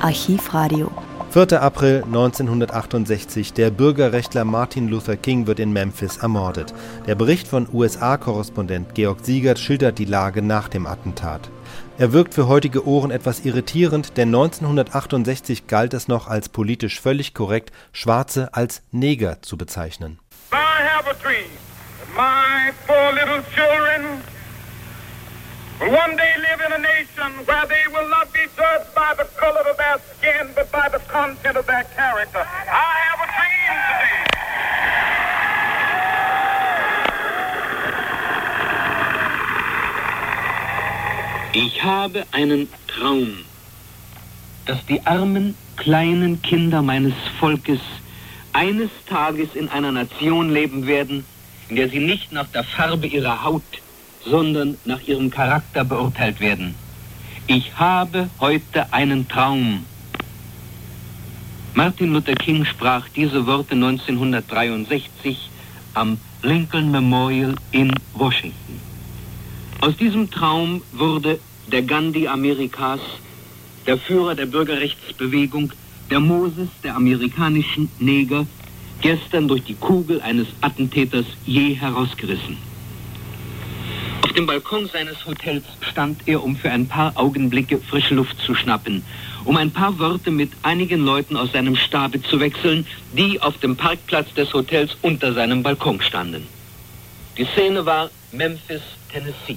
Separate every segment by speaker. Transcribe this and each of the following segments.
Speaker 1: Archivradio.
Speaker 2: 4. April 1968. Der Bürgerrechtler Martin Luther King wird in Memphis ermordet. Der Bericht von USA-Korrespondent Georg Siegert schildert die Lage nach dem Attentat. Er wirkt für heutige Ohren etwas irritierend, denn 1968 galt es noch als politisch völlig korrekt, Schwarze als Neger zu bezeichnen. I have a dream. My four little children will one day live in a nation where they will not be judged by the color of their skin, but of their character. I have a dream today.
Speaker 3: Ich habe einen Traum, dass die armen, kleinen Kinder meines Volkes eines Tages in einer Nation leben werden, in der sie nicht nach der Farbe ihrer Haut, sondern nach ihrem Charakter beurteilt werden. Ich habe heute einen Traum. Martin Luther King sprach diese Worte 1963 am Lincoln Memorial in Washington. Aus diesem Traum wurde der Gandhi Amerikas, der Führer der Bürgerrechtsbewegung, der Moses der amerikanischen Neger, gestern durch die Kugel eines Attentäters je herausgerissen. Auf dem Balkon seines Hotels stand er, um für ein paar Augenblicke frische Luft zu schnappen, um ein paar Worte mit einigen Leuten aus seinem Stabe zu wechseln, die auf dem Parkplatz des Hotels unter seinem Balkon standen. Die Szene war Memphis, Tennessee.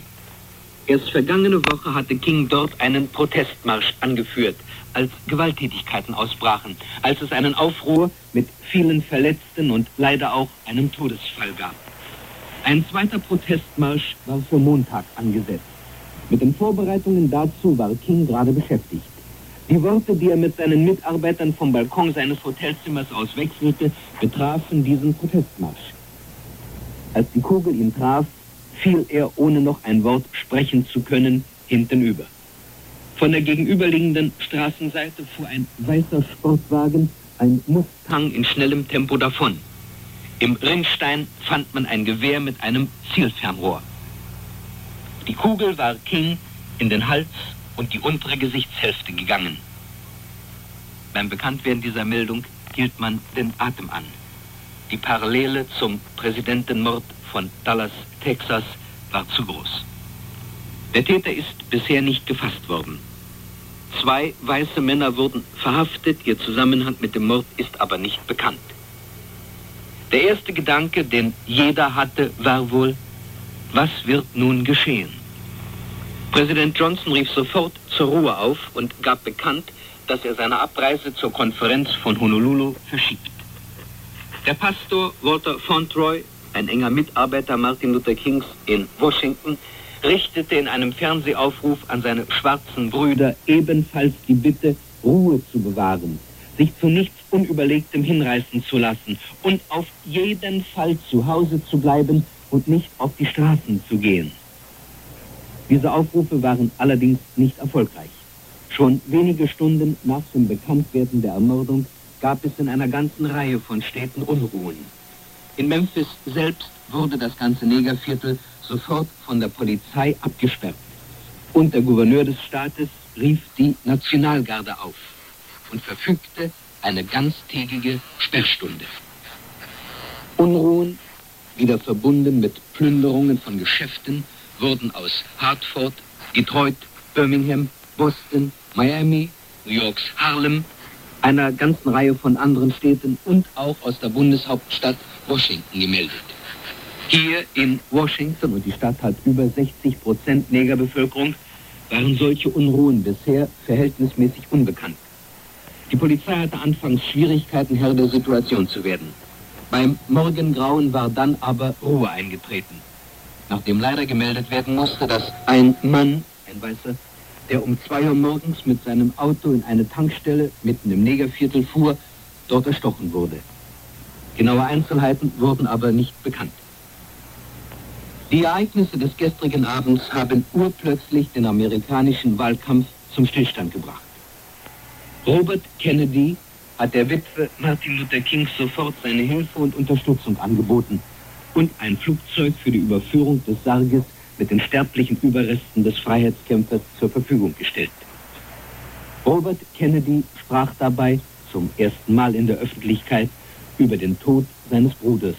Speaker 3: Erst vergangene Woche hatte King dort einen Protestmarsch angeführt, als Gewalttätigkeiten ausbrachen, als es einen Aufruhr mit vielen Verletzten und leider auch einem Todesfall gab. Ein zweiter Protestmarsch war für Montag angesetzt. Mit den Vorbereitungen dazu war King gerade beschäftigt. Die Worte, die er mit seinen Mitarbeitern vom Balkon seines Hotelzimmers aus wechselte, betrafen diesen Protestmarsch. Als die Kugel ihn traf, fiel er, ohne noch ein Wort sprechen zu können, hintenüber. Von der gegenüberliegenden Straßenseite fuhr ein weißer Sportwagen, ein Mustang in schnellem Tempo davon. Im Rinnstein fand man ein Gewehr mit einem Zielfernrohr. Die Kugel war King in den Hals und die untere Gesichtshälfte gegangen. Beim Bekanntwerden dieser Meldung hielt man den Atem an. Die Parallele zum Präsidentenmord von Dallas, Texas, war zu groß. Der Täter ist bisher nicht gefasst worden. Zwei weiße Männer wurden verhaftet, ihr Zusammenhang mit dem Mord ist aber nicht bekannt. Der erste Gedanke, den jeder hatte, war wohl, was wird nun geschehen? Präsident Johnson rief sofort zur Ruhe auf und gab bekannt, dass er seine Abreise zur Konferenz von Honolulu verschiebt. Der Pastor Walter Fontroy, ein enger Mitarbeiter Martin Luther Kings in Washington, richtete in einem Fernsehaufruf an seine schwarzen Brüder ebenfalls die Bitte, Ruhe zu bewahren, sich zu nichts Unüberlegtem hinreißen zu lassen und auf jeden Fall zu Hause zu bleiben und nicht auf die Straßen zu gehen. Diese Aufrufe waren allerdings nicht erfolgreich. Schon wenige Stunden nach dem Bekanntwerden der Ermordung gab es in einer ganzen Reihe von Städten Unruhen. In Memphis selbst wurde das ganze Negerviertel sofort von der Polizei abgesperrt. Und der Gouverneur des Staates rief die Nationalgarde auf und verfügte eine ganztägige Sperrstunde. Unruhen, wieder verbunden mit Plünderungen von Geschäften, wurden aus Hartford, Detroit, Birmingham, Boston, Miami, New Yorks Harlem, einer ganzen Reihe von anderen Städten und auch aus der Bundeshauptstadt Washington gemeldet. Hier in Washington, und die Stadt hat über 60 Prozent Negerbevölkerung, waren solche Unruhen bisher verhältnismäßig unbekannt. Die Polizei hatte anfangs Schwierigkeiten, Herr der Situation zu werden. Beim Morgengrauen war dann aber Ruhe eingetreten. Nachdem leider gemeldet werden musste, dass ein Mann, ein Weißer, der um zwei Uhr morgens mit seinem Auto in eine Tankstelle mitten im Negerviertel fuhr, dort erstochen wurde. Genaue Einzelheiten wurden aber nicht bekannt. Die Ereignisse des gestrigen Abends haben urplötzlich den amerikanischen Wahlkampf zum Stillstand gebracht. Robert Kennedy hat der Witwe Martin Luther King sofort seine Hilfe und Unterstützung angeboten und ein Flugzeug für die Überführung des Sarges mit den sterblichen Überresten des Freiheitskämpfers zur Verfügung gestellt. Robert Kennedy sprach dabei zum ersten Mal in der Öffentlichkeit über den Tod seines Bruders,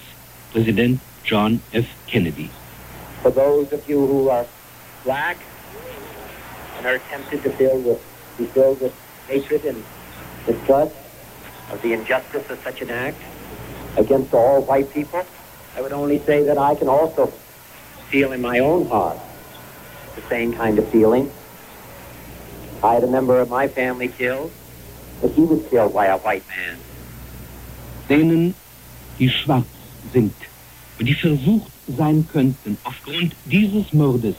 Speaker 3: Präsident John F. Kennedy.
Speaker 1: For those of you who are black and are tempted to feel with, be filled with hatred and distrust of the injustice of such an act against all white people, I would only say that I can also feel in my own heart the same kind of feeling. I had a member of my family killed, but he was killed by a white man.
Speaker 3: Denen, die schwarz sind die versucht sein könnten, aufgrund dieses Mordes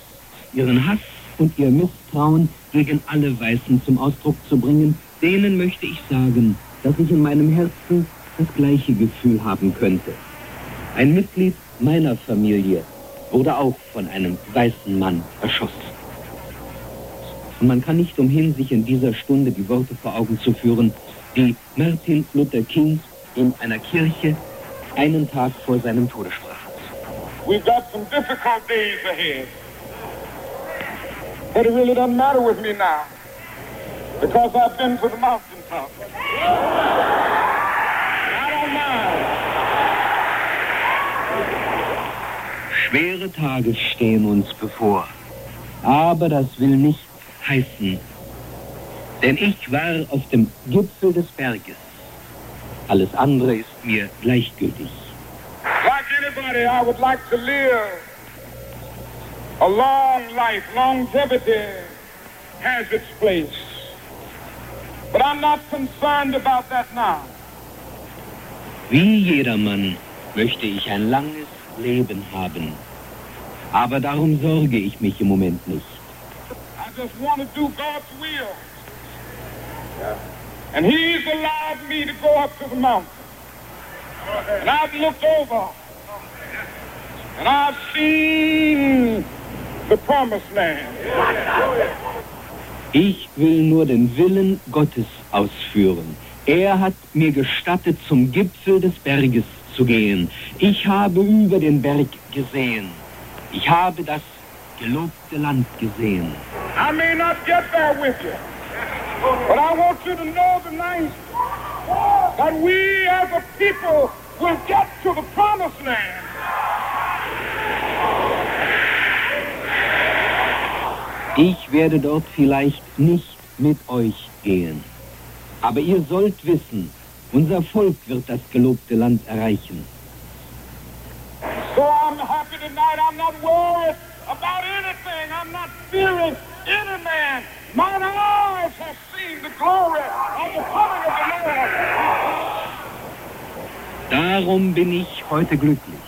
Speaker 3: ihren Hass und ihr Misstrauen gegen alle Weißen zum Ausdruck zu bringen, denen möchte ich sagen, dass ich in meinem Herzen das gleiche Gefühl haben könnte. Ein Mitglied meiner Familie wurde auch von einem weißen Mann erschossen. Und man kann nicht umhin, sich in dieser Stunde die Worte vor Augen zu führen, die Martin Luther King in einer Kirche einen Tag vor seinem Tode sprach.
Speaker 4: We've got some difficult days ahead. But it really doesn't matter with me now because I've been to the mountaintop. I don't mind.
Speaker 3: Schwere Tage stehen uns bevor. Aber das will nicht heißen. Denn ich war auf dem Gipfel des Berges. Alles andere ist mir gleichgültig.
Speaker 4: Like anybody, I would like to live a long life. Longevity has its place. But I'm not concerned about that now.
Speaker 3: Wie jedermann möchte ich ein langes Leben haben. Aber darum sorge ich mich im Moment nicht.
Speaker 4: I just want to do God's will. And He's allowed me to go up to the mountain. And I've looked over. And I've seen the promised land.
Speaker 3: Ich will nur den Willen Gottes ausführen. Er hat mir gestattet, zum Gipfel des Berges zu gehen. Ich habe über den Berg gesehen. Ich habe das gelobte Land gesehen.
Speaker 4: I may not get there with you, but I want you to know tonight that we as a people will get to the promised land.
Speaker 3: Ich werde dort vielleicht nicht mit euch gehen. Aber ihr sollt wissen, unser Volk wird das gelobte Land erreichen.
Speaker 4: So I'm happy tonight. I'm not worried about anything. I'm not fearing any man. Mine eyes have seen the glory of the coming of the Lord.
Speaker 3: Darum bin ich heute glücklich.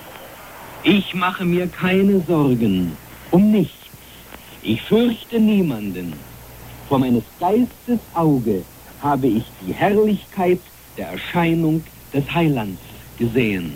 Speaker 3: Ich mache mir keine Sorgen um nichts. Ich fürchte niemanden. Vor meines Geistes Auge habe ich die Herrlichkeit der Erscheinung des Heilands gesehen.